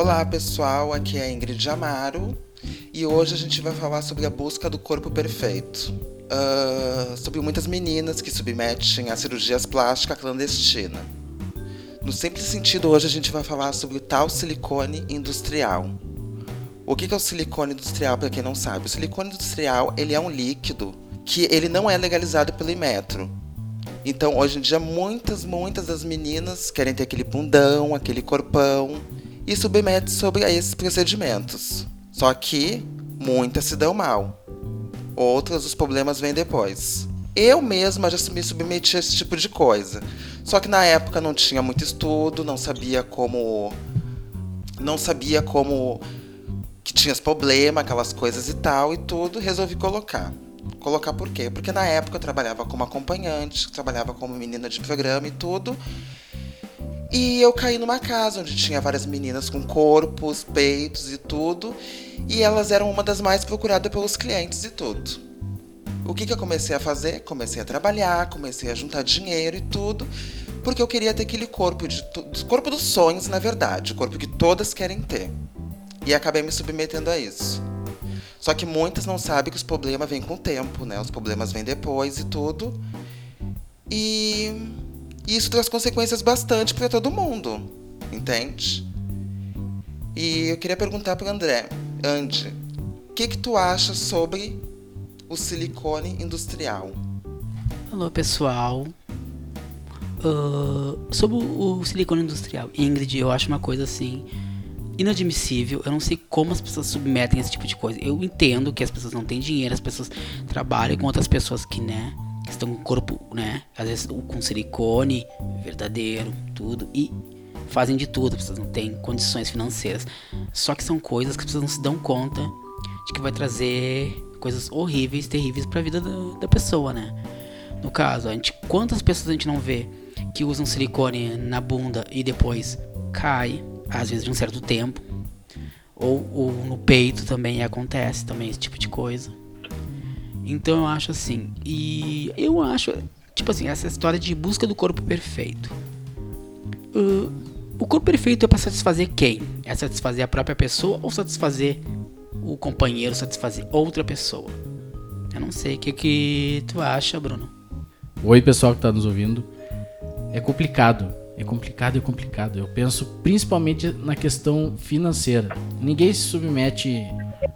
Olá pessoal, aqui é a Ingrid Amaro e hoje a gente vai falar sobre a busca do corpo perfeito. Uh, sobre muitas meninas que submetem a cirurgias plásticas clandestinas. No simples sentido, hoje a gente vai falar sobre o tal silicone industrial. O que é o silicone industrial, para quem não sabe? O silicone industrial ele é um líquido que ele não é legalizado pelo Imetro. Então, hoje em dia, muitas, muitas das meninas querem ter aquele bundão, aquele corpão e submete sobre a esses procedimentos. Só que muitas se dão mal. Outras os problemas vêm depois. Eu mesma já me submeti a esse tipo de coisa. Só que na época não tinha muito estudo, não sabia como não sabia como que tinha problema, aquelas coisas e tal e tudo, resolvi colocar. Colocar por quê? Porque na época eu trabalhava como acompanhante, trabalhava como menina de programa e tudo. E eu caí numa casa onde tinha várias meninas com corpos, peitos e tudo. E elas eram uma das mais procuradas pelos clientes e tudo. O que, que eu comecei a fazer? Comecei a trabalhar, comecei a juntar dinheiro e tudo. Porque eu queria ter aquele corpo de corpo dos sonhos, na verdade. O corpo que todas querem ter. E acabei me submetendo a isso. Só que muitas não sabem que os problemas vêm com o tempo, né? Os problemas vêm depois e tudo. E e isso traz consequências bastante para todo mundo, entende? E eu queria perguntar para André, Andy, o que que tu acha sobre o silicone industrial? Alô, pessoal. Uh, sobre o silicone industrial, Ingrid, eu acho uma coisa assim inadmissível. Eu não sei como as pessoas submetem esse tipo de coisa. Eu entendo que as pessoas não têm dinheiro, as pessoas trabalham com outras pessoas que, né, estão com o corpo, né? Às vezes com silicone verdadeiro, tudo. E fazem de tudo, pessoas não têm condições financeiras. Só que são coisas que pessoas não se dão conta de que vai trazer coisas horríveis, terríveis para a vida da, da, pessoa, né? No caso, a gente, quantas pessoas a gente não vê que usam silicone na bunda e depois cai, às vezes de um certo tempo, ou, ou no peito também acontece também esse tipo de coisa. Então eu acho assim. E eu acho, tipo assim, essa história de busca do corpo perfeito. Uh, o corpo perfeito é para satisfazer quem? É satisfazer a própria pessoa ou satisfazer o companheiro, satisfazer outra pessoa? Eu não sei. O que, que tu acha, Bruno? Oi, pessoal que está nos ouvindo. É complicado. É complicado, é complicado. Eu penso principalmente na questão financeira. Ninguém se submete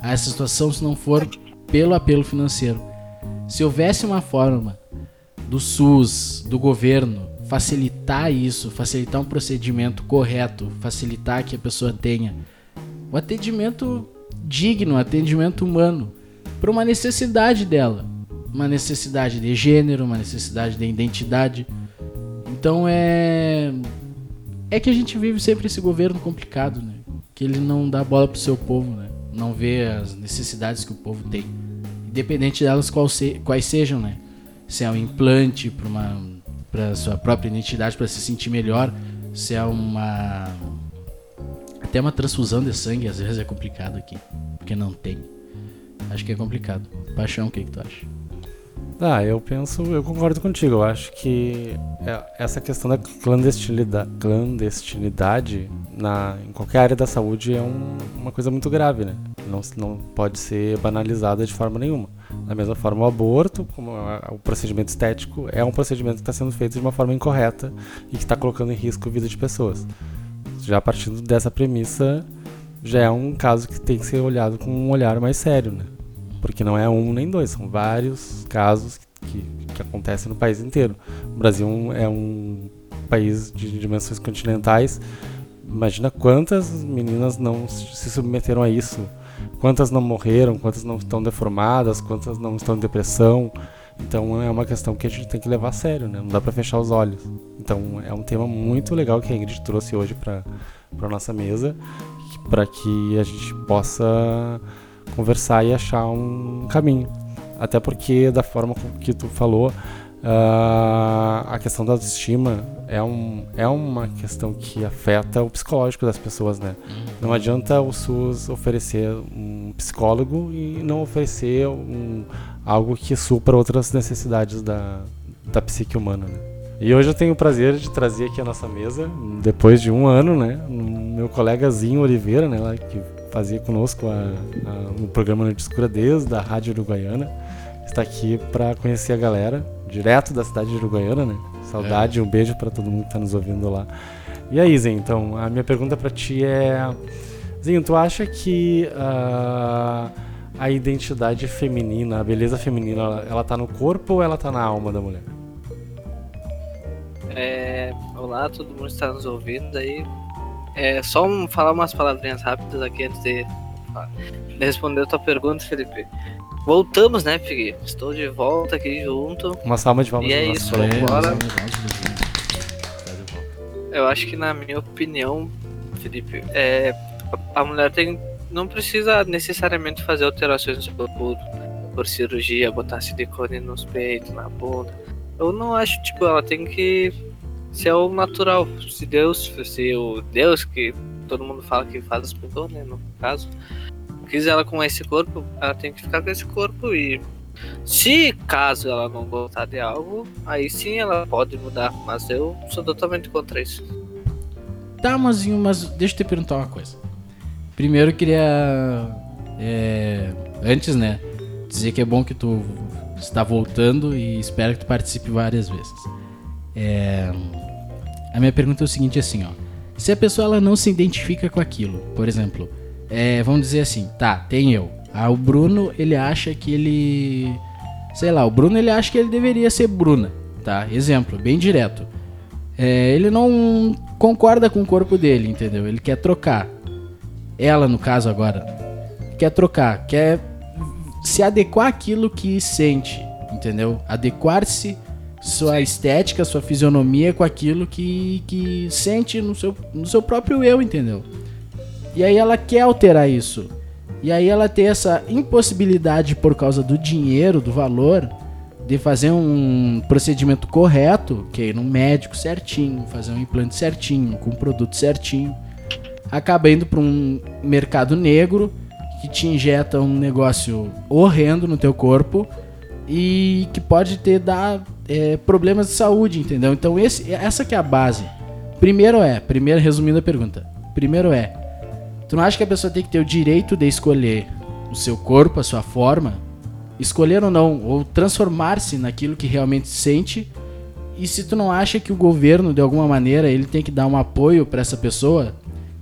a essa situação se não for pelo apelo financeiro. Se houvesse uma forma do SUS, do governo, facilitar isso, facilitar um procedimento correto, facilitar que a pessoa tenha um atendimento digno, um atendimento humano, para uma necessidade dela, uma necessidade de gênero, uma necessidade de identidade. Então é é que a gente vive sempre esse governo complicado, né? Que ele não dá bola pro seu povo, né? Não vê as necessidades que o povo tem independente delas se, quais sejam, né? Se é um implante para uma para sua própria identidade para se sentir melhor, se é uma até uma transfusão de sangue às vezes é complicado aqui, porque não tem. Acho que é complicado. Paixão, o que, que tu acha? Ah, eu penso, eu concordo contigo. Eu acho que é, essa questão da clandestinidade, clandestinidade na, em qualquer área da saúde é um, uma coisa muito grave, né? Não, não pode ser banalizada de forma nenhuma. Da mesma forma, o aborto, como o procedimento estético, é um procedimento que está sendo feito de uma forma incorreta e que está colocando em risco a vida de pessoas. Já partindo dessa premissa, já é um caso que tem que ser olhado com um olhar mais sério, né? porque não é um nem dois, são vários casos que, que acontecem no país inteiro. O Brasil é um país de dimensões continentais. Imagina quantas meninas não se submeteram a isso, quantas não morreram, quantas não estão deformadas, quantas não estão em depressão. Então é uma questão que a gente tem que levar a sério, né? Não dá para fechar os olhos. Então é um tema muito legal que a Ingrid trouxe hoje para para nossa mesa, para que a gente possa conversar e achar um caminho. Até porque, da forma que tu falou, uh, a questão da autoestima é, um, é uma questão que afeta o psicológico das pessoas, né? Uhum. Não adianta o SUS oferecer um psicólogo e não oferecer um, algo que supra outras necessidades da, da psique humana, né? E hoje eu tenho o prazer de trazer aqui a nossa mesa, depois de um ano, né? Meu colegazinho Oliveira, né? Lá, que fazia conosco o programa Noite Escura desde a Rádio Uruguaiana, está aqui para conhecer a galera, direto da cidade de Uruguaiana, né? Saudade, é. um beijo para todo mundo que está nos ouvindo lá. E aí, Zen, então, a minha pergunta para ti é... Zinho, tu acha que uh, a identidade feminina, a beleza feminina, ela, ela tá no corpo ou ela tá na alma da mulher? É, olá, todo mundo está nos ouvindo aí. É só um, falar umas palavrinhas rápidas aqui antes de, de responder a tua pergunta, Felipe. Voltamos, né, Felipe? Estou de volta aqui junto. Uma salva de palmas. E é isso, agora. Eu acho que na minha opinião, Felipe, é, a mulher tem não precisa necessariamente fazer alterações no seu corpo por cirurgia, botar silicone nos peitos, na bunda eu não acho, tipo, ela tem que ser o natural. Se Deus, se o Deus que todo mundo fala que faz as pessoas, né, no caso, quis ela com esse corpo, ela tem que ficar com esse corpo e se caso ela não gostar de algo, aí sim ela pode mudar, mas eu sou totalmente contra isso. Tá, Mazinho, mas deixa eu te perguntar uma coisa. Primeiro eu queria. É, antes, né? Dizer que é bom que tu está voltando e espero que tu participe várias vezes. É... A minha pergunta é o seguinte assim, ó. Se a pessoa ela não se identifica com aquilo, por exemplo, é, vamos dizer assim, tá, tem eu. Ah, o Bruno, ele acha que ele. Sei lá, o Bruno ele acha que ele deveria ser Bruna, tá? Exemplo, bem direto. É, ele não concorda com o corpo dele, entendeu? Ele quer trocar. Ela, no caso agora, quer trocar, quer se adequar àquilo que sente, entendeu? Adequar-se sua estética, sua fisionomia com aquilo que, que sente no seu, no seu próprio eu, entendeu? E aí ela quer alterar isso. E aí ela tem essa impossibilidade por causa do dinheiro, do valor, de fazer um procedimento correto, que é ir num médico certinho, fazer um implante certinho, com um produto certinho. Acaba indo para um mercado negro que te injeta um negócio horrendo no teu corpo e que pode ter dar é, problemas de saúde, entendeu? Então esse, essa que é a base. Primeiro é, primeiro resumindo a pergunta. Primeiro é, tu não acha que a pessoa tem que ter o direito de escolher o seu corpo, a sua forma, escolher ou não, ou transformar-se naquilo que realmente sente? E se tu não acha que o governo de alguma maneira ele tem que dar um apoio para essa pessoa,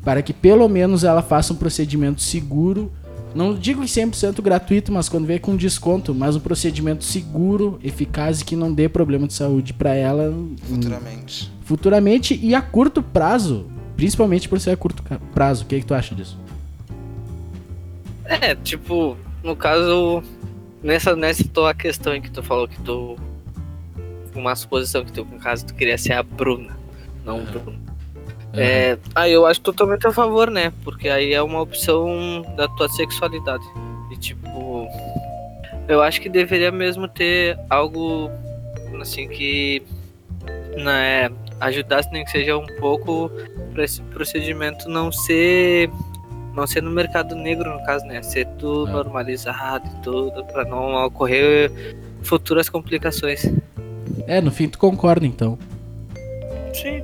para que pelo menos ela faça um procedimento seguro não digo que 100% gratuito, mas quando vem com desconto, mas um procedimento seguro, eficaz e que não dê problema de saúde para ela. Hum, futuramente. Futuramente e a curto prazo. Principalmente por ser a curto prazo. O que, é que tu acha disso? É, tipo, no caso, nessa, nessa tua questão que tu falou que tu. Uma suposição que tu, no caso, tu queria ser a Bruna, não o Bruno. Uhum. É, aí eu acho totalmente a favor, né? Porque aí é uma opção da tua sexualidade. E tipo, eu acho que deveria mesmo ter algo assim que né, ajudasse nem que seja um pouco para esse procedimento não ser não ser no mercado negro no caso, né? Ser tudo é. normalizado e tudo para não ocorrer futuras complicações. É, no fim tu concorda então. Sim.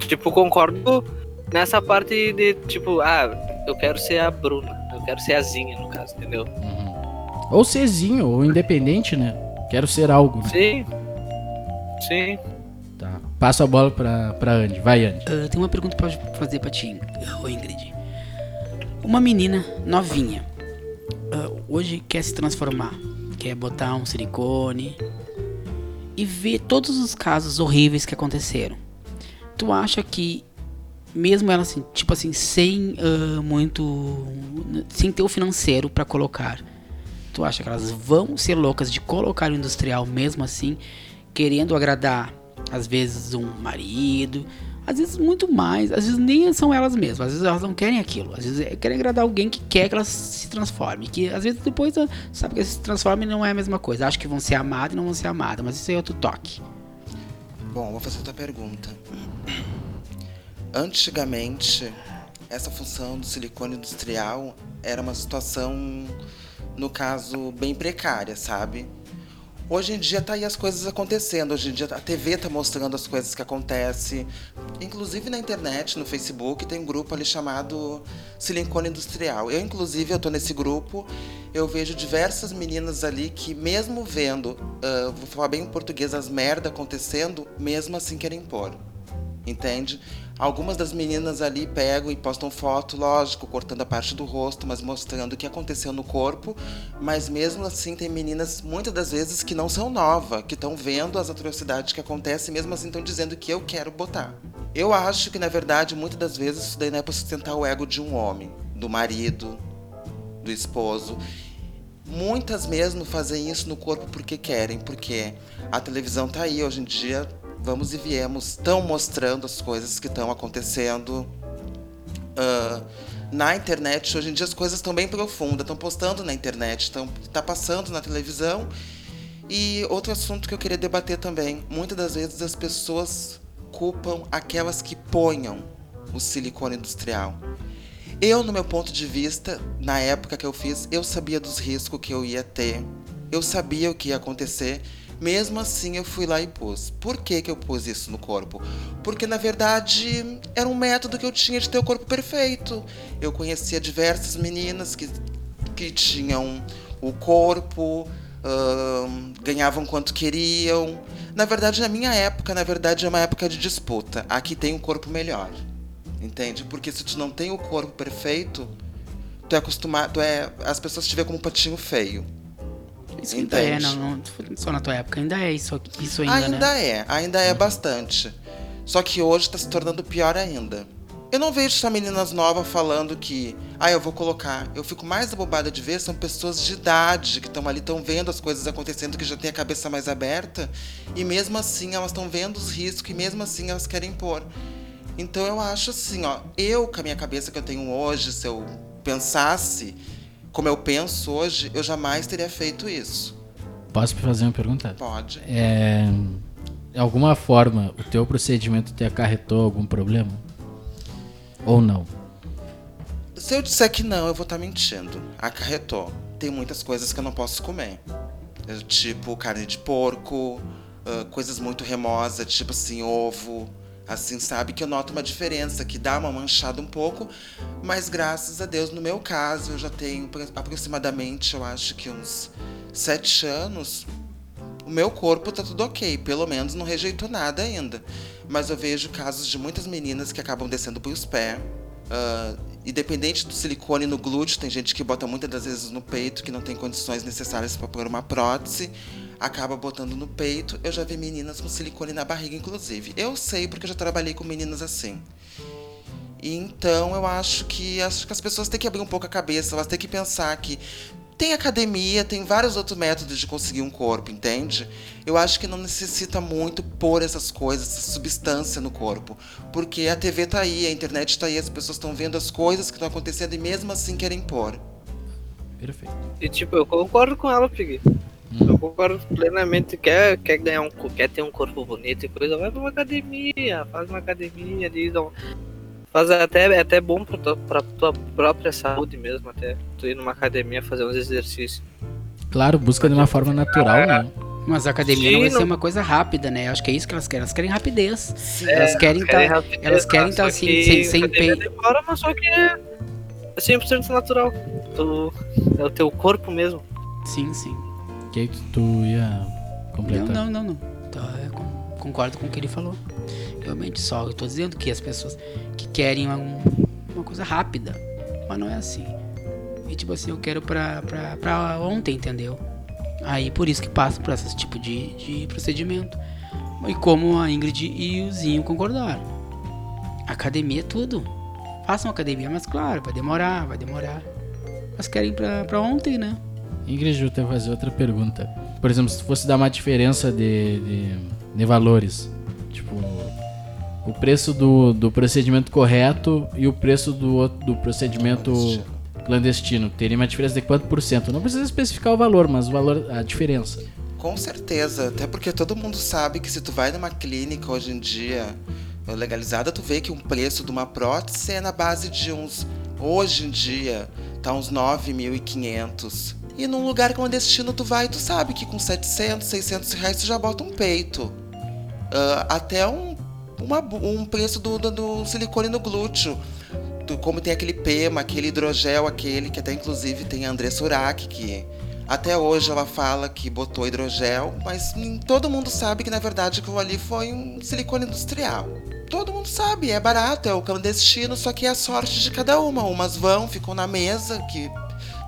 Tipo, concordo nessa parte de, tipo, ah, eu quero ser a Bruna. Eu quero ser a Zinha, no caso, entendeu? Uhum. Ou serzinho, ou independente, né? Quero ser algo. Né? Sim. Sim. Passa a bola pra Andy. Vai, Andy. Uh, tem uma pergunta pra fazer pra ti, ô Ingrid. Uma menina novinha. Uh, hoje quer se transformar. Quer botar um silicone. E ver todos os casos horríveis que aconteceram tu acha que mesmo ela assim, tipo assim, sem uh, muito sem ter o financeiro para colocar, tu acha que elas vão ser loucas de colocar o industrial mesmo assim, querendo agradar às vezes um marido, às vezes muito mais, às vezes nem são elas mesmas, às vezes elas não querem aquilo, às vezes é, querem agradar alguém que quer que elas se transforme, que às vezes depois sabe que se transforme não é a mesma coisa, acho que vão ser amadas e não vão ser amadas, mas isso é outro toque. Bom, vou fazer outra pergunta. Antigamente, essa função do silicone industrial era uma situação, no caso, bem precária, sabe? Hoje em dia tá aí as coisas acontecendo. Hoje em dia a TV tá mostrando as coisas que acontecem. Inclusive na internet, no Facebook, tem um grupo ali chamado Silicone Industrial. Eu, inclusive, eu tô nesse grupo. Eu vejo diversas meninas ali que, mesmo vendo, uh, vou falar bem em português, as merda acontecendo, mesmo assim querem pôr. Entende? Algumas das meninas ali pegam e postam foto, lógico, cortando a parte do rosto, mas mostrando o que aconteceu no corpo. Mas mesmo assim, tem meninas, muitas das vezes, que não são novas, que estão vendo as atrocidades que acontecem, mesmo assim estão dizendo que eu quero botar. Eu acho que, na verdade, muitas das vezes isso daí não é para sustentar o ego de um homem, do marido, do esposo. Muitas mesmo fazem isso no corpo porque querem, porque a televisão tá aí hoje em dia vamos e viemos estão mostrando as coisas que estão acontecendo uh, na internet. Hoje em dia as coisas estão bem profundas, estão postando na internet, estão tá passando na televisão. E outro assunto que eu queria debater também, muitas das vezes as pessoas culpam aquelas que ponham o silicone industrial. Eu, no meu ponto de vista, na época que eu fiz, eu sabia dos riscos que eu ia ter. Eu sabia o que ia acontecer mesmo assim, eu fui lá e pus. Por que, que eu pus isso no corpo? Porque na verdade era um método que eu tinha de ter o corpo perfeito. Eu conhecia diversas meninas que, que tinham o corpo, ganhavam quanto queriam. Na verdade, na minha época, na verdade, é uma época de disputa. Aqui tem um corpo melhor. Entende? Porque se tu não tem o corpo perfeito, tu é acostumado. é, as pessoas te veem como um patinho feio. Isso ainda é, não, não, só na tua época, ainda é isso, isso ainda, Ainda né? é, ainda é bastante. Só que hoje tá se tornando pior ainda. Eu não vejo só meninas novas falando que, ah, eu vou colocar. Eu fico mais abobada de ver, são pessoas de idade que estão ali, estão vendo as coisas acontecendo, que já tem a cabeça mais aberta, e mesmo assim elas estão vendo os riscos e mesmo assim elas querem pôr. Então eu acho assim, ó, eu com a minha cabeça que eu tenho hoje, se eu pensasse como eu penso hoje, eu jamais teria feito isso. Posso fazer uma pergunta? Pode. É, de alguma forma, o teu procedimento te acarretou algum problema? Ou não? Se eu disser que não, eu vou estar tá mentindo. Acarretou. Tem muitas coisas que eu não posso comer. Tipo carne de porco, coisas muito remosas, tipo assim, ovo, Assim, sabe que eu noto uma diferença, que dá uma manchada um pouco, mas graças a Deus, no meu caso, eu já tenho aproximadamente, eu acho que uns sete anos. O meu corpo tá tudo ok, pelo menos não rejeitou nada ainda. Mas eu vejo casos de muitas meninas que acabam descendo pros pés. Uh, independente do silicone no glúteo, tem gente que bota muitas das vezes no peito que não tem condições necessárias para pôr uma prótese acaba botando no peito. Eu já vi meninas com silicone na barriga, inclusive. Eu sei porque eu já trabalhei com meninas assim. E então eu acho que acho que as pessoas têm que abrir um pouco a cabeça, elas têm que pensar que tem academia, tem vários outros métodos de conseguir um corpo, entende? Eu acho que não necessita muito pôr essas coisas, essa substância no corpo. Porque a TV tá aí, a internet tá aí, as pessoas estão vendo as coisas que estão acontecendo e mesmo assim querem pôr. Perfeito. E tipo, eu concordo com ela, Piggy. Concordo plenamente. Quer, quer ganhar um quer ter um corpo bonito e coisa, vai pra uma academia, faz uma academia ali, dá faz até, é até bom pra tua, pra tua própria saúde mesmo, até tu ir numa academia fazer uns exercícios. Claro, busca de uma forma natural, né? Mas a academia Sim, não vai não... ser uma coisa rápida, né? Acho que é isso que elas querem. Elas querem rapidez. É, elas querem estar. Tá, elas querem estar tá, assim, sem, sem peito. Demora, mas só que é 100% natural. Tu, é o teu corpo mesmo. Sim, sim que tu ia completar? Não, não, não, não. Então, concordo com o que ele falou. Realmente só, eu tô dizendo que as pessoas que querem uma, uma coisa rápida, mas não é assim. E tipo assim, eu quero pra, pra, pra ontem, entendeu? Aí por isso que passo por esse tipo de, de procedimento. E como a Ingrid e o Zinho concordaram. Academia é tudo. Façam academia, mas claro, vai demorar, vai demorar. Mas querem pra, pra ontem, né? Ingrid, eu que fazer outra pergunta. Por exemplo, se fosse dar uma diferença de, de, de valores, tipo, o preço do, do procedimento correto e o preço do, do procedimento clandestino. clandestino, teria uma diferença de quanto por cento? Não precisa especificar o valor, mas o valor, a diferença. Com certeza, até porque todo mundo sabe que se tu vai numa clínica hoje em dia legalizada, tu vê que um preço de uma prótese é na base de uns, hoje em dia, tá uns 9.500 E num lugar clandestino tu vai, tu sabe que com 700, 600 reais tu já bota um peito. Uh, até um, uma, um preço do, do, do, silicone no glúteo. Do, como tem aquele PEMA, aquele hidrogel, aquele que até inclusive tem a André Surak, que até hoje ela fala que botou hidrogel, mas todo mundo sabe que na verdade aquilo ali foi um silicone industrial. Todo mundo sabe, é barato, é o clandestino, só que é a sorte de cada uma. Umas vão, ficam na mesa, que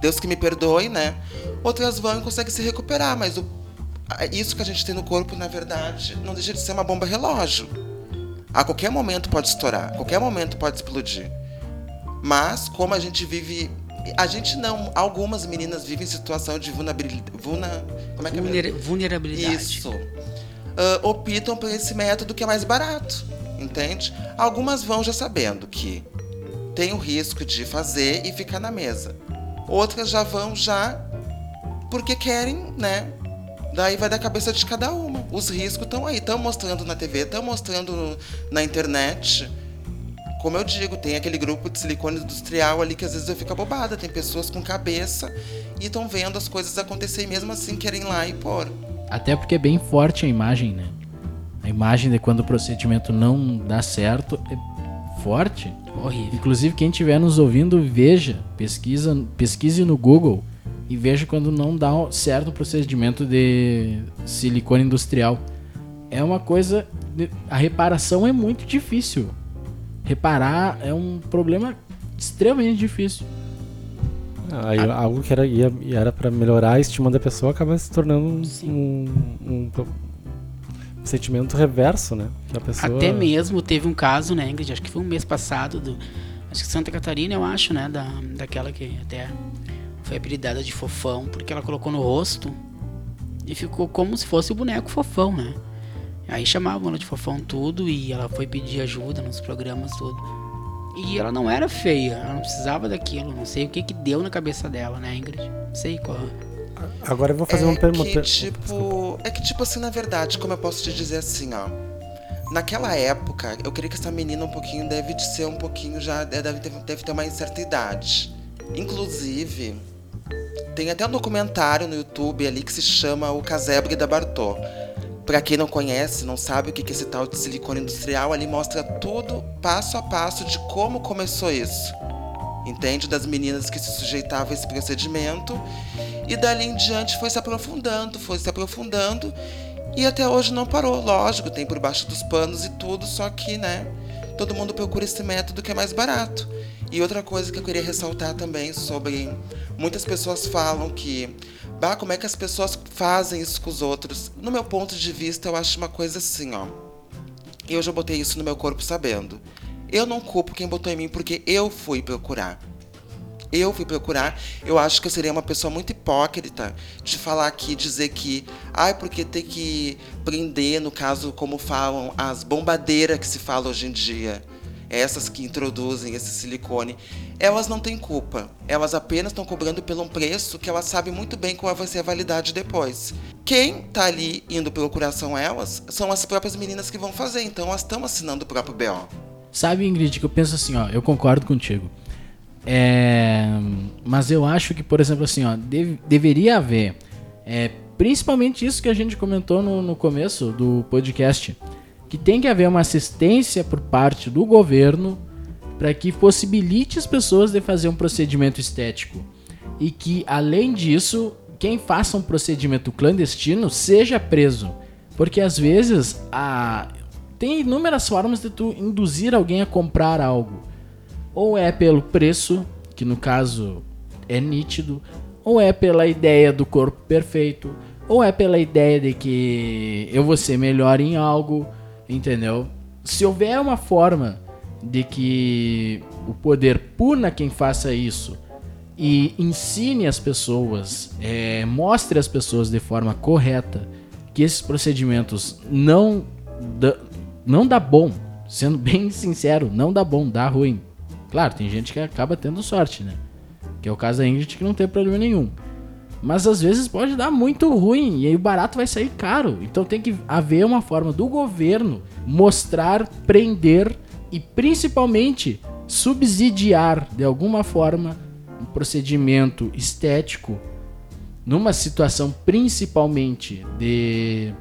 Deus que me perdoe, né? Outras vão e conseguem se recuperar, mas o, isso que a gente tem no corpo, na verdade, não deixa de ser uma bomba relógio. A qualquer momento pode estourar, a qualquer momento pode explodir. Mas, como a gente vive. A gente não. Algumas meninas vivem em situação de vulnerabilidade. Vulna, como é que é Vulnerabilidade. Isso. Uh, optam por esse método que é mais barato. Entende? Algumas vão já sabendo que tem o risco de fazer e ficar na mesa. Outras já vão já porque querem, né? Daí vai da cabeça de cada uma. Os riscos estão aí, estão mostrando na TV, estão mostrando na internet. Como eu digo, tem aquele grupo de silicone industrial ali que às vezes eu fico bobada. Tem pessoas com cabeça e estão vendo as coisas acontecer e mesmo assim querem lá e pôr. Até porque é bem forte a imagem, né? A imagem de quando o procedimento não dá certo é forte. Horrível. Inclusive, quem estiver nos ouvindo, veja, pesquisa, pesquise no Google e veja quando não dá certo o procedimento de silicone industrial. É uma coisa. A reparação é muito difícil. Reparar é um problema extremamente difícil. Aí, a... Algo que era, ia, era para melhorar a estima da pessoa acaba se tornando um, um, um, sentimento reverso, né? Pessoa... Até mesmo teve um caso, né, Ingrid? Acho que foi um mês passado, do, acho que Santa Catarina, eu acho, né? Da, daquela que até foi apelidada de fofão, porque ela colocou no rosto e ficou como se fosse o boneco fofão, né? Aí chamavam ela de fofão tudo e ela foi pedir ajuda nos programas tudo. E ela não era feia, ela não precisava daquilo, não sei o que que deu na cabeça dela, né, Ingrid? Não sei qual. Agora eu vou fazer é uma pergunta. Que, tipo, é que tipo assim, na verdade, como eu posso te dizer assim, ó. Naquela época, eu creio que essa menina um pouquinho deve de ser um pouquinho já. Deve ter, deve ter uma certa idade. Inclusive, tem até um documentário no YouTube ali que se chama O Casebre da Bartô. Pra quem não conhece, não sabe o que é esse tal de silicone industrial, ali mostra tudo passo a passo de como começou isso entende? Das meninas que se sujeitavam a esse procedimento. E dali em diante foi se aprofundando, foi se aprofundando. E até hoje não parou, lógico, tem por baixo dos panos e tudo, só que, né, todo mundo procura esse método que é mais barato. E outra coisa que eu queria ressaltar também sobre muitas pessoas falam que, bah, como é que as pessoas fazem isso com os outros? No meu ponto de vista, eu acho uma coisa assim, ó. Eu já botei isso no meu corpo sabendo. Eu não culpo quem botou em mim porque eu fui procurar. Eu fui procurar. Eu acho que eu seria uma pessoa muito hipócrita de falar aqui, dizer que, ai, ah, porque tem que prender, no caso, como falam, as bombadeiras que se fala hoje em dia, essas que introduzem esse silicone, elas não têm culpa. Elas apenas estão cobrando pelo um preço que elas sabem muito bem qual vai ser a validade depois. Quem tá ali indo procurar são elas, são as próprias meninas que vão fazer, então elas estão assinando o próprio BO. Sabe, Ingrid, que eu penso assim, ó, eu concordo contigo. É, mas eu acho que, por exemplo, assim, ó, deve, deveria haver, é, principalmente isso que a gente comentou no, no começo do podcast, que tem que haver uma assistência por parte do governo para que possibilite as pessoas de fazer um procedimento estético e que, além disso, quem faça um procedimento clandestino seja preso, porque às vezes a tem inúmeras formas de tu induzir alguém a comprar algo. Ou é pelo preço, que no caso é nítido, ou é pela ideia do corpo perfeito, ou é pela ideia de que eu vou ser melhor em algo, entendeu? Se houver uma forma de que o poder puna quem faça isso e ensine as pessoas, é, mostre às pessoas de forma correta que esses procedimentos não não dá bom. Sendo bem sincero, não dá bom, dá ruim. Claro, tem gente que acaba tendo sorte, né? Que é o caso da Ingrid que não tem problema nenhum. Mas às vezes pode dar muito ruim e aí o barato vai sair caro. Então tem que haver uma forma do governo mostrar, prender e principalmente subsidiar de alguma forma um procedimento estético numa situação principalmente de,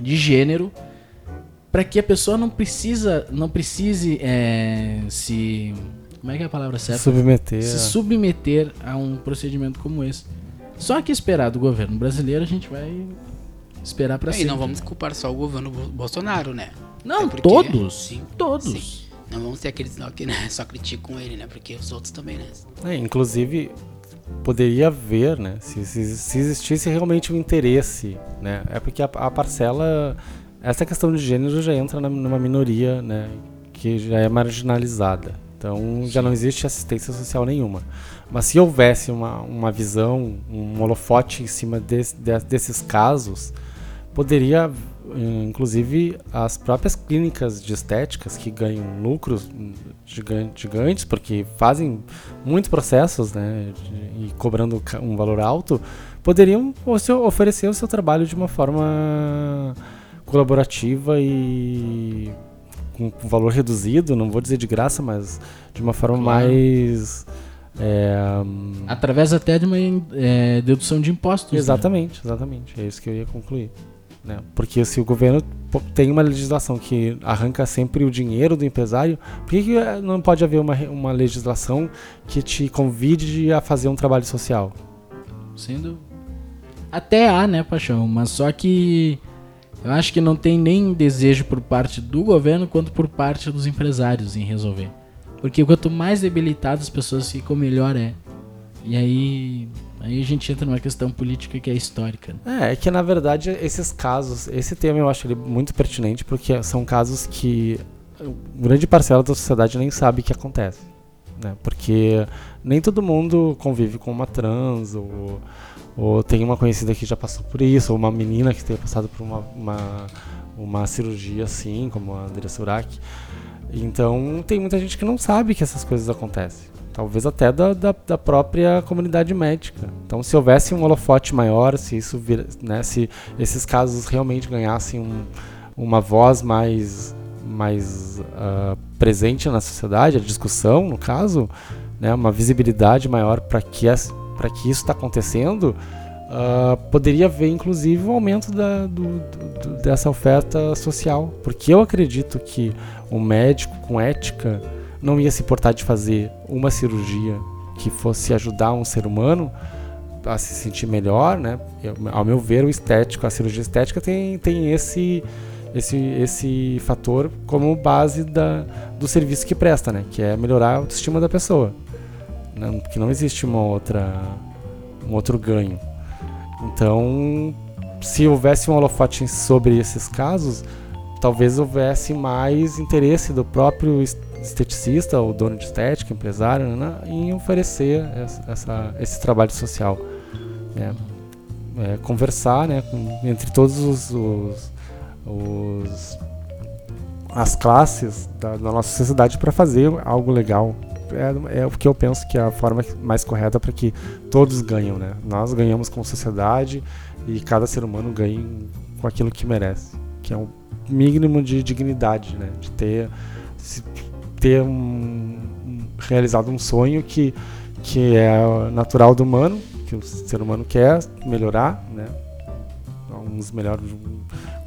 de gênero, para que a pessoa não precisa, não precise é, se como é que é a palavra certa? Submeter. Se submeter a um procedimento como esse. Só que esperar do governo brasileiro a gente vai esperar para E sempre. não vamos culpar só o governo Bo- Bolsonaro, né? Não, Até porque- todos. Sim, todos. sim. Não vamos ter aqueles que né, só criticam ele, né? Porque os outros também, né? É, inclusive, poderia haver, né? Se, se, se existisse realmente um interesse, né? É porque a, a parcela. Essa questão de gênero já entra numa minoria, né? Que já é marginalizada. Então já não existe assistência social nenhuma. Mas se houvesse uma, uma visão, um holofote em cima desse- de- desses casos, poderia, eh, inclusive, as próprias clínicas de estéticas que ganham lucros gigan- gigantes, porque fazem muitos processos, né, e cobrando um valor alto, poderiam oferecer o seu trabalho de uma forma colaborativa e com valor reduzido, não vou dizer de graça, mas de uma forma Claro. mais é, Através até de uma é, dedução de impostos. né? Exatamente, exatamente. É isso que eu ia concluir. Né? Porque se o governo tem uma legislação que arranca sempre o dinheiro do empresário, por que, que eh, não pode haver uma, uma legislação que te convide a fazer um trabalho social? Sendo. Até há, né, Paixão? Mas só que eu acho que não tem nem desejo por parte do governo quanto por parte dos empresários em resolver. Porque quanto mais debilitadas as pessoas ficam, melhor é. E aí. Aí a gente entra numa questão política que é histórica. né? É, é que na verdade esses casos, esse tema eu acho ele muito pertinente porque são casos que grande parcela da sociedade nem sabe que acontece. Né? Porque nem todo mundo convive com uma trans ou, ou tem uma conhecida que já passou por isso, ou uma menina que tenha passado por uma, uma, uma cirurgia assim, como a Andressa Urach. Então tem muita gente que não sabe que essas coisas acontecem. Talvez até da, da, da própria comunidade médica. Então, se houvesse um holofote maior, se isso vir, né, se esses casos realmente ganhassem um, uma voz mais, mais ah, presente na sociedade, a discussão, no caso, né, uma visibilidade maior para que, as- que isso está acontecendo, ah, poderia haver inclusive um aumento da, do- do- dessa oferta social. Porque eu acredito que um médico com ética não ia se importar de fazer uma cirurgia que fosse ajudar um ser humano a se sentir melhor, né? Eu- ao meu ver, o estético, a cirurgia estética tem, tem esse, esse, esse fator como base da, do serviço que presta, né? Que é melhorar a autoestima da pessoa. Não, que não existe uma outra, um outro ganho. Então, se houvesse um holofote sobre esses casos, talvez houvesse mais interesse do próprio es- esteticista ou dono de estética, empresário, né, em oferecer essa, essa- esse trabalho social. né. É, conversar né, com- entre todos os, os- os- as classes da, da nossa sociedade para fazer algo legal. É, é o que eu penso que é a forma mais correta para que todos ganham. Né? Nós ganhamos como sociedade e cada ser humano ganha com aquilo que merece, que é um mínimo de dignidade, né? de ter, ter um, um- realizado um sonho que, que é natural do humano, que o ser humano quer melhorar, né? Uns melhoram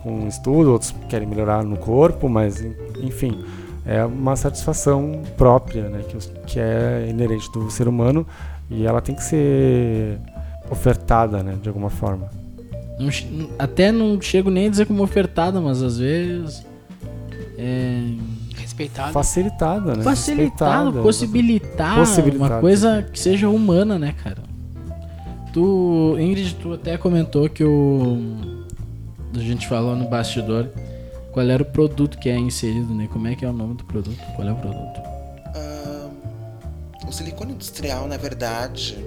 com estudo, outros querem melhorar no corpo, mas en- enfim, é uma satisfação própria, né? Que, que é inerente do ser humano e ela tem que ser ofertada, né? De alguma forma. Não até não chego nem a dizer como ofertada, mas às vezes. É, Respeitado. Facilitada, né? facilitado, Respeitada. possibilitar, Possibilitado. uma coisa que seja humana, né, cara? Tu, Ingrid, tu até comentou que o. A gente falou no bastidor qual era o produto que é inserido, né? Como é que é o nome do produto? Qual é o produto? Ahn, o silicone industrial, na verdade,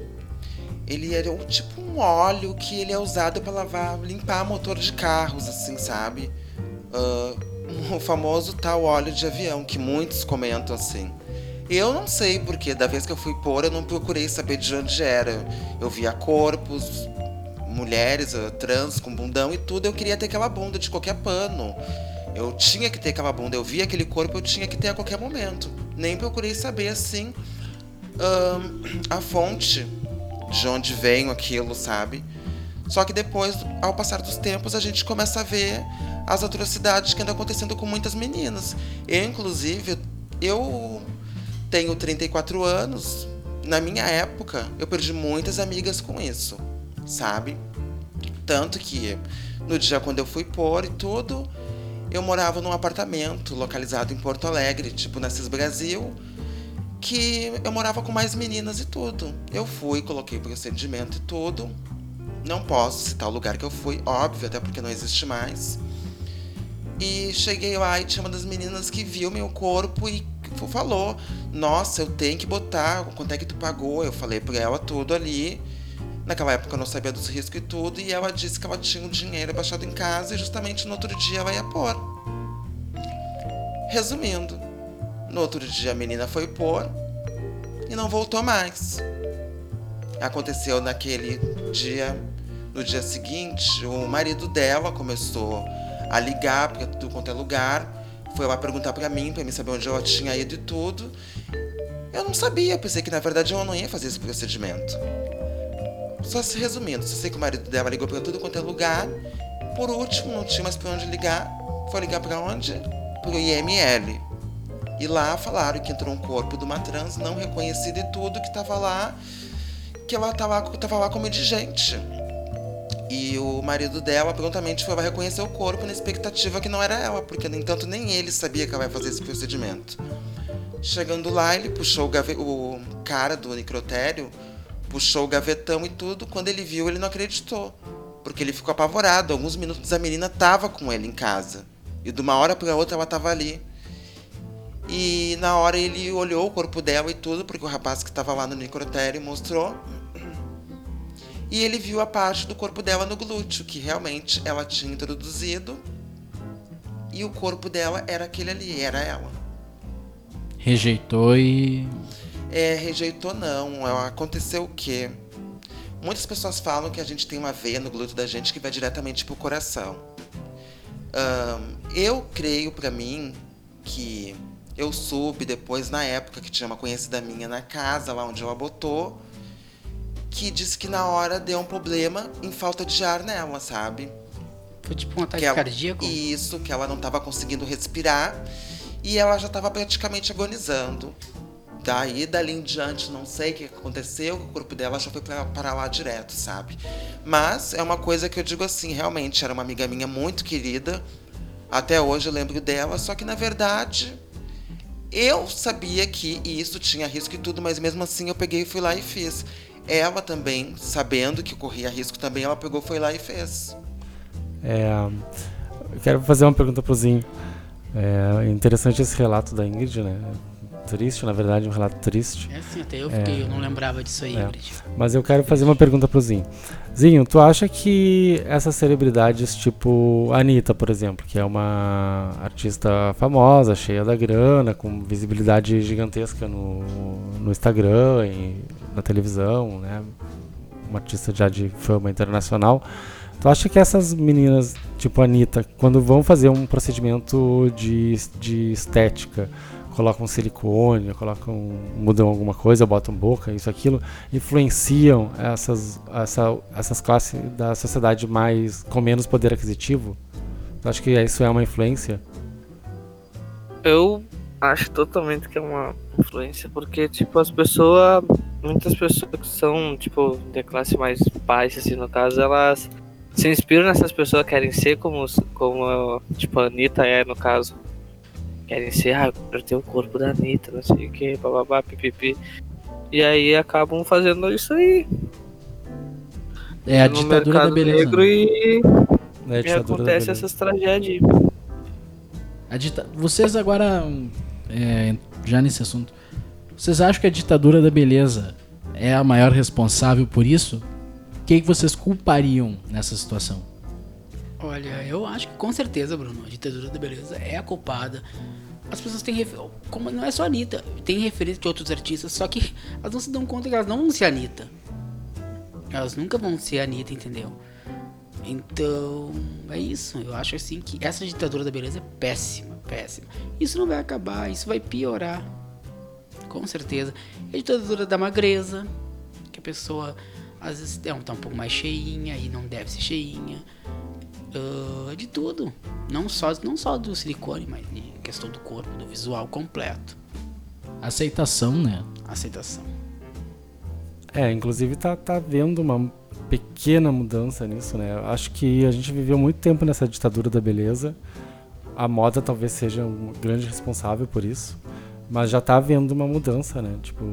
ele era um- tipo um óleo que ele é usado para lavar, limpar motor de carros, assim, sabe? Ah, o famoso tal óleo de avião, que muitos comentam assim. Eu não sei porque, da vez que eu fui pôr, eu não procurei saber de onde era. Eu via corpos, mulheres ah, trans com bundão e tudo, eu queria ter aquela bunda de qualquer pano. Eu tinha que ter aquela bunda, eu via aquele corpo, eu tinha que ter a qualquer momento. Nem procurei saber assim ahn, a fonte de onde vem aquilo, sabe? Só que depois, ao passar dos tempos, a gente começa a ver as atrocidades que andam acontecendo com muitas meninas. Eu, inclusive, eu tenho 34 anos. Na minha época, eu perdi muitas amigas com isso, sabe? Tanto que no dia quando eu fui pôr e tudo, eu morava num apartamento localizado em Porto Alegre, tipo CIS Brasil, que eu morava com mais meninas e tudo. Eu fui, coloquei procedimento e tudo. Não posso citar o lugar que eu fui, óbvio, até porque não existe mais. E cheguei lá e tinha uma das meninas que viu meu corpo e falou: Nossa, eu tenho que botar, quanto é que tu pagou? Eu falei pra ela tudo ali. Naquela época eu não sabia dos riscos e tudo, e ela disse que ela tinha um dinheiro baixado em casa e justamente no outro dia ela ia pôr. Resumindo, no outro dia a menina foi pôr e não voltou mais. Aconteceu naquele dia, no dia seguinte, o marido dela começou a ligar para tudo quanto é lugar, foi lá perguntar para mim, para mim saber onde ela tinha ido e tudo. Eu não sabia, pensei que na verdade ela não ia fazer esse procedimento. Só se resumindo, só sei que o marido dela ligou para tudo quanto é lugar. Por último, não tinha mais para onde ligar. Foi ligar para onde? Pro IML. E lá falaram que entrou um corpo de uma trans não reconhecida e tudo que tava lá, que ela tava, tava lá como indigente. E o marido dela prontamente foi lá reconhecer o corpo na expectativa que não era ela, porque, no entanto, nem ele sabia que ela ia fazer esse procedimento. Chegando lá, ele puxou o, o cara do necrotério puxou o gavetão e tudo. Quando ele viu, ele não acreditou. Porque ele ficou apavorado. Alguns minutos a menina tava com ele em casa. E de uma hora para outra ela tava ali. E na hora ele olhou o corpo dela e tudo, porque o rapaz que estava lá no necrotério mostrou. E ele viu a parte do corpo dela no glúteo, que realmente ela tinha introduzido. E o corpo dela era aquele ali, era ela. Rejeitou e é, rejeitou não. É, aconteceu o quê? Muitas pessoas falam que a gente tem uma veia no glúteo da gente que vai diretamente pro coração. Um, eu creio para mim que eu soube depois, na época, que tinha uma conhecida minha na casa, lá onde ela botou, que disse que na hora deu um problema em falta de ar nela, sabe? Foi tipo um ataque ela, cardíaco? Isso, que ela não estava conseguindo respirar e ela já estava praticamente agonizando. Daí, dali em diante, não sei o que aconteceu, o corpo dela já foi para lá direto, sabe? Mas é uma coisa que eu digo assim, realmente, era uma amiga minha muito querida. Até hoje eu lembro dela, só que na verdade eu sabia que isso tinha risco e tudo, mas mesmo assim eu peguei e fui lá e fiz. Ela também, sabendo que corria risco também, ela pegou, foi lá e fez. É, eu quero fazer uma pergunta pro Zinho. É interessante esse relato da Ingrid, né? Triste, na verdade, um relato triste. É sim, até eu fiquei, é, eu não lembrava disso aí, é. Mas eu quero fazer uma pergunta pro Zinho. Zinho, tu acha que essas celebridades, tipo Anitta, por exemplo, que é uma artista famosa, cheia da grana, com visibilidade gigantesca no, no Instagram e na televisão, né? Uma artista já de fama internacional. Tu acha que essas meninas, tipo a Anitta, quando vão fazer um procedimento de, de estética, colocam silicone, colocam, mudam alguma coisa, botam boca, isso, aquilo, influenciam essas, essa, essas classes da sociedade mais com menos poder aquisitivo? Tu acha que isso é uma influência? Eu acho totalmente que é uma influência, porque, tipo, as pessoas, muitas pessoas que são, tipo, de classe mais baixa, assim, no caso, elas se inspiram nessas pessoas que querem ser como, como tipo, a Anitta é, no caso querem ser, ah, eu ter o corpo da Anitta, não sei o que, bababá, pipipi. E aí acabam fazendo isso aí. É a ditadura da beleza. Negro né? e, é e acontece essas tragédias. A dita... Vocês agora, é, já nesse assunto, vocês acham que a ditadura da beleza é a maior responsável por isso? O que, que vocês culpariam nessa situação? Olha, eu acho que com certeza, Bruno, a ditadura da beleza é a culpada as pessoas têm como não é só a Anitta, tem referência de outros artistas, só que elas não se dão conta que elas não vão ser a Anitta. Elas nunca vão ser a Anitta, entendeu? Então, é isso. Eu acho assim que essa ditadura da beleza é péssima, péssima. Isso não vai acabar, isso vai piorar. Com certeza. a ditadura da magreza, que pessoa às vezes é, tá um pouco mais cheinha e não deve ser cheinha. Uh, de tudo. Não só, não só do silicone, mas de questão do corpo, do visual completo. Aceitação, né? Aceitação. É, inclusive tá, tá vendo uma pequena mudança nisso, né? Acho que a gente viveu muito tempo nessa ditadura da beleza. A moda talvez seja um grande responsável por isso. Mas já tá havendo uma mudança, né? Tipo,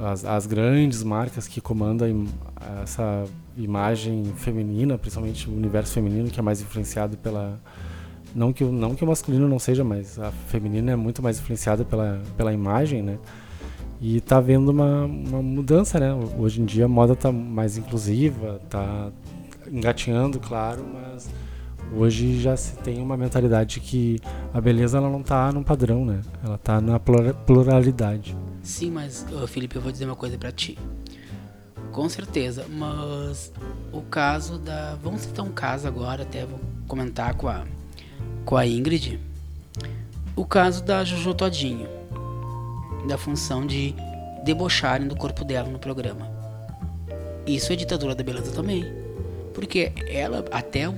as, as grandes marcas que comandam essa imagem feminina, principalmente o universo feminino, que é mais influenciado pela. Não que, não que o masculino não seja, mas a feminina é muito mais influenciada pela, pela imagem, né? E tá havendo uma, uma mudança, né? Hoje em dia a moda tá mais inclusiva, tá engatinhando, claro, mas hoje já se tem uma mentalidade que a beleza ela não tá num padrão, né? Ela tá na pluralidade. Sim, mas Felipe, eu vou dizer uma coisa para ti. Com certeza, mas o caso da. Vamos citar um caso agora, até vou comentar com a, com a Ingrid. O caso da Jojo Todinho da função de debocharem do corpo dela no programa. Isso é ditadura da beleza também. Porque ela, até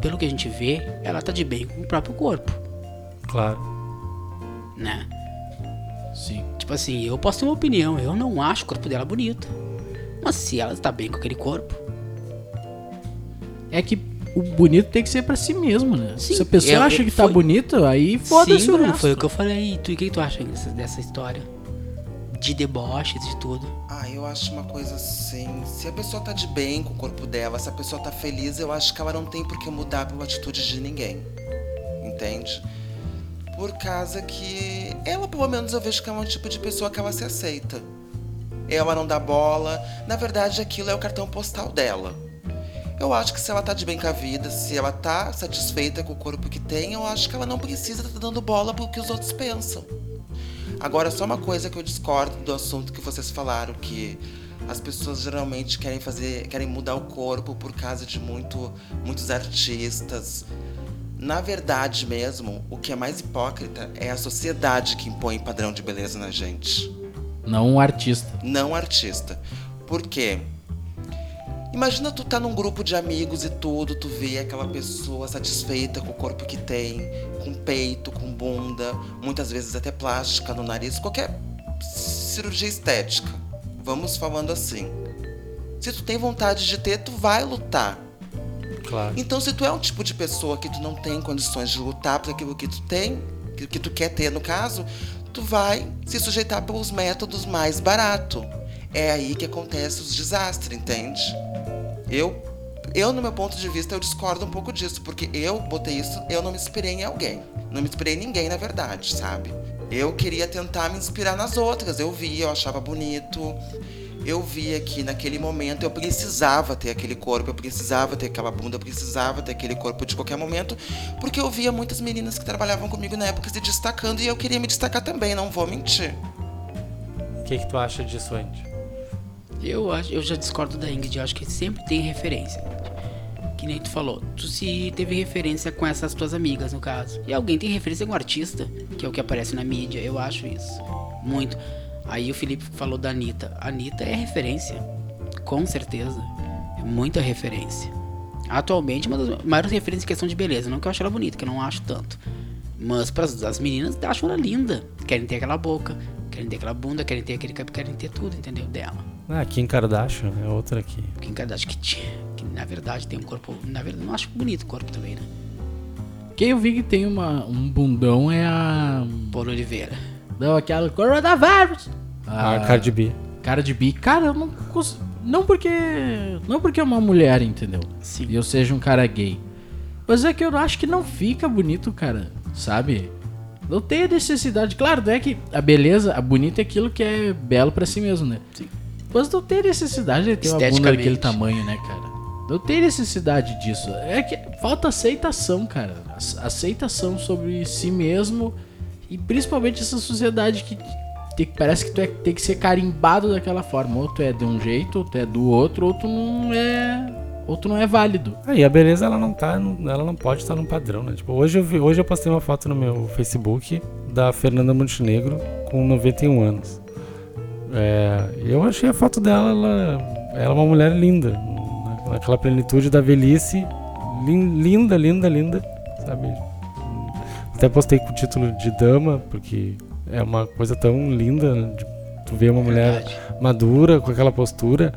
pelo que a gente vê, ela tá de bem com o próprio corpo. Claro. Né? Sim. Tipo assim, eu posso ter uma opinião, eu não acho o corpo dela bonito. Mas se ela tá bem com aquele corpo. É que o bonito tem que ser para si mesmo, né? Sim, Se a pessoa eu, acha eu, que foi... tá bonito, aí foda-se o resto. foi o que eu falei. E tu, o que tu acha dessa, dessa história? De deboches, de tudo. Ah, eu acho uma coisa assim. Se a pessoa tá de bem com o corpo dela, se a pessoa tá feliz, eu acho que ela não tem por que mudar pela atitude de ninguém. Entende? Por causa que ela, pelo menos, eu vejo que é um tipo de pessoa que ela se aceita. Ela não dá bola. Na verdade, aquilo é o cartão postal dela. Eu acho que se ela tá de bem com a vida, se ela tá satisfeita com o corpo que tem, eu acho que ela não precisa estar tá dando bola pro que os outros pensam. Agora, só uma coisa que eu discordo do assunto que vocês falaram, que as pessoas geralmente querem fazer, querem mudar o corpo por causa de muito, muitos artistas. Na verdade mesmo, o que é mais hipócrita é a sociedade que impõe padrão de beleza na gente. Não o artista. Não artista. Por quê? Imagina tu tá num grupo de amigos e tudo, tu vê aquela pessoa satisfeita com o corpo que tem, com peito, com bunda, muitas vezes até plástica no nariz, qualquer cirurgia estética. Vamos falando assim. Se tu tem vontade de ter, tu vai lutar. Claro. Então, se tu é um tipo de pessoa que tu não tem condições de lutar por aquilo que tu tem, que tu quer ter no caso, tu vai se sujeitar pelos métodos mais baratos. É aí que acontece os desastres, entende? Eu, eu no meu ponto de vista, eu discordo um pouco disso, porque eu botei isso, eu não me inspirei em alguém. Não me inspirei em ninguém, na verdade, sabe? Eu queria tentar me inspirar nas outras. Eu via, eu achava bonito. Eu via que naquele momento eu precisava ter aquele corpo, eu precisava ter aquela bunda, eu precisava ter aquele corpo de qualquer momento, porque eu via muitas meninas que trabalhavam comigo na época se destacando e eu queria me destacar também, não vou mentir. O que, que tu acha disso, Andy? Eu, acho, eu já discordo da Ingrid, eu acho que sempre tem referência. Que nem tu falou, tu se teve referência com essas tuas amigas, no caso. E alguém tem referência com um artista, que é o que aparece na mídia, eu acho isso. Muito. Aí o Felipe falou da Anitta. A Anitta é referência. Com certeza. É muita referência. Atualmente, uma das maiores referências em questão de beleza. Não que eu acho ela bonita, que eu não acho tanto. Mas para as meninas acham ela linda. Querem ter aquela boca, querem ter aquela bunda, querem ter aquele cabelo, querem ter tudo, entendeu? Dela. Ah, Kim Kardashian é outra aqui. Kim Kardashian que, que na verdade tem um corpo. Na verdade, não acho bonito o corpo também, né? Quem eu vi que tem uma, um bundão é a. Paulo Oliveira. Não, aquela Coronavirus. A, a Cardi B. Cardi B. Cara, eu não consigo. Não porque. Não porque é uma mulher, entendeu? Sim. E eu seja um cara gay. Mas é que eu acho que não fica bonito, cara. Sabe? Não tem necessidade. Claro, não é que a beleza, a bonita é aquilo que é belo para si mesmo, né? Sim. Mas não tem necessidade de ter uma bunda daquele tamanho, né, cara? Não tem necessidade disso. É que falta aceitação, cara. Aceitação sobre si mesmo e principalmente essa sociedade que tem, parece que tu é, tem que ser carimbado daquela forma. Ou tu é de um jeito, ou tu é do outro, ou tu não é. Ou tu não é válido. Ah, e a beleza ela não tá. Ela não pode estar num padrão, né? Tipo, hoje eu, vi, hoje eu postei uma foto no meu Facebook da Fernanda Montenegro com 91 anos. É, eu achei a foto dela, ela, ela é uma mulher linda. na- Naquela plenitude da velhice. lin- Linda, linda, linda. Sabe? Até postei com o título de dama, porque é uma coisa tão linda né, de tu ver uma mulher Verdade. madura, com aquela postura,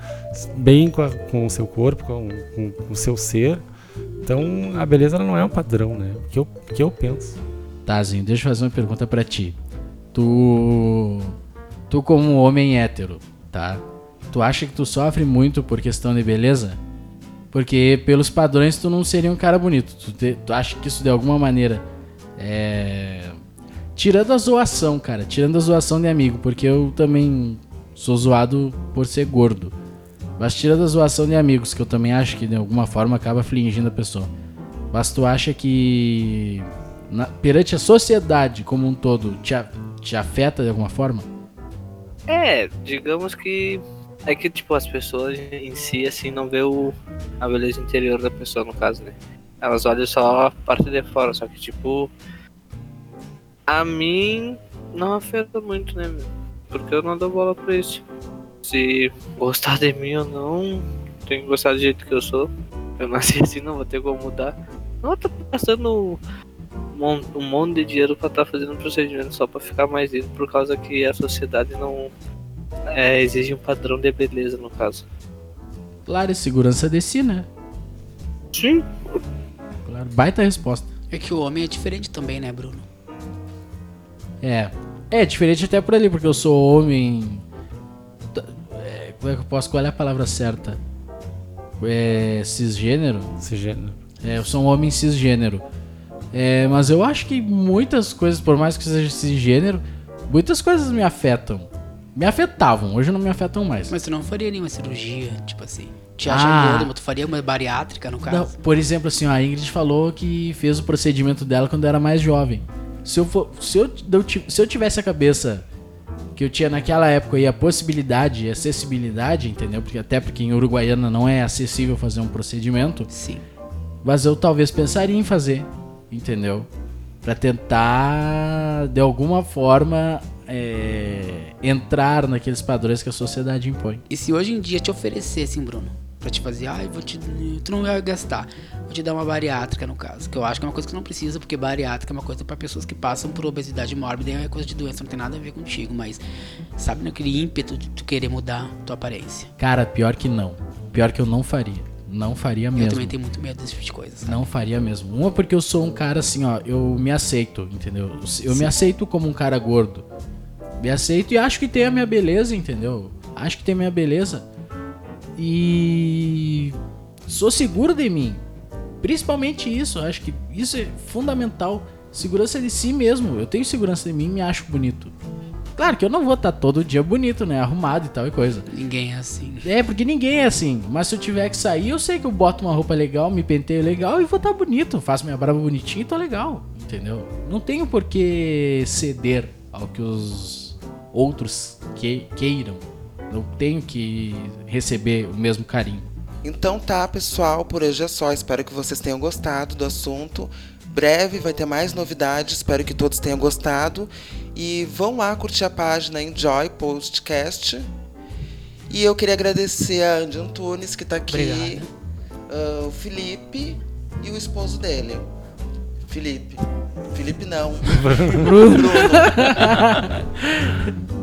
bem com, a- com o seu corpo, com, com- com o seu ser. Então a beleza não é um padrão, né? O que eu, o que eu penso. Tazinho, deixa eu fazer uma pergunta pra ti. Tu. Tu, como homem hétero, tá? Tu acha que tu sofre muito por questão de beleza? Porque pelos padrões tu não seria um cara bonito. Tu, te- tu acha que isso de alguma maneira é. Tirando a zoação, cara. Tirando a zoação de amigo, porque eu também sou zoado por ser gordo. Mas tirando a zoação de amigos, que eu também acho que de alguma forma acaba afligindo a pessoa. Mas tu acha que na- perante a sociedade como um todo te, a- te afeta de alguma forma? É, digamos que. É que, tipo, as pessoas em si, assim, não vê o, a beleza interior da pessoa, no caso, né? Elas olham só a parte de fora, só que, tipo. A mim não afeta muito, né? Porque eu não dou bola pra isso. Se gostar de mim ou não, tem que gostar do jeito que eu sou. Eu nasci assim, não vou ter como mudar. Não, eu tô gastando um mon- monte de dinheiro pra estar fazendo um procedimento só pra ficar mais lindo, por causa que a sociedade não é, exige um padrão de beleza, no caso. Claro, é segurança de si, né? Sim. Claro, baita resposta. É que o homem é diferente também, né, Bruno? É. É diferente até por ali, porque eu sou homem. É, como é que eu posso? Qual é a palavra certa? É. cisgênero? Esse gênero. É, eu sou um homem cisgênero. É, mas eu acho que muitas coisas, por mais que seja cisgênero, muitas coisas me afetam. Me afetavam, hoje não me afetam mais. Mas tu não faria nenhuma cirurgia, tipo assim. Te acha Ah. tu faria uma bariátrica, no caso? Não, por exemplo, assim, ó, a Ingrid falou que fez o procedimento dela quando era mais jovem. Se eu, for, se eu, se eu tivesse a cabeça que eu tinha naquela época e a possibilidade e acessibilidade, entendeu? Porque até porque em Uruguaiana não é acessível fazer um procedimento, Sim. mas eu talvez pensaria em fazer, entendeu? Pra tentar, de alguma forma, é, entrar naqueles padrões que a sociedade impõe. E se hoje em dia te oferecessem, Bruno, pra te fazer, ai, vou te. Tu não vai gastar. Vou te dar uma bariátrica, no caso. Que eu acho que é uma coisa que não precisa, porque bariátrica é uma coisa pra pessoas que passam por obesidade mórbida, é coisa de doença, não tem nada a ver contigo, mas sabe naquele ímpeto de tu querer mudar tua aparência. Cara, pior que não. Pior que eu não faria. Não faria Eu mesmo. também tenho muito medo desse tipo de coisa. sabe? Não faria mesmo. Uma porque eu sou um cara assim, ó, eu me aceito, entendeu? Eu me aceito como um cara gordo. Me aceito e acho que tem a minha beleza, entendeu? Acho que tem a minha beleza. E sou seguro de mim. Principalmente isso, acho que isso é fundamental. Segurança de si mesmo. Eu tenho segurança de mim e me acho bonito. Claro que eu não vou estar todo dia bonito, né? Arrumado e tal e coisa. Ninguém é assim. É, porque ninguém é assim. Mas se eu tiver que sair, eu sei que eu boto uma roupa legal, me penteio legal e vou estar bonito. Faço minha barba bonitinha e tô legal. Entendeu? Não tenho por que ceder ao que os outros que, queiram. Não tenho que receber o mesmo carinho. Então tá, pessoal, por hoje é só. Espero que vocês tenham gostado do assunto. Breve vai ter mais novidades, espero que todos tenham gostado. E vão lá curtir a página Enjoy Podcast. E eu queria agradecer a Andy Antunes, que tá aqui, ah, o Felipe e o esposo dele. Felipe. Felipe não. Bruno. Bruno.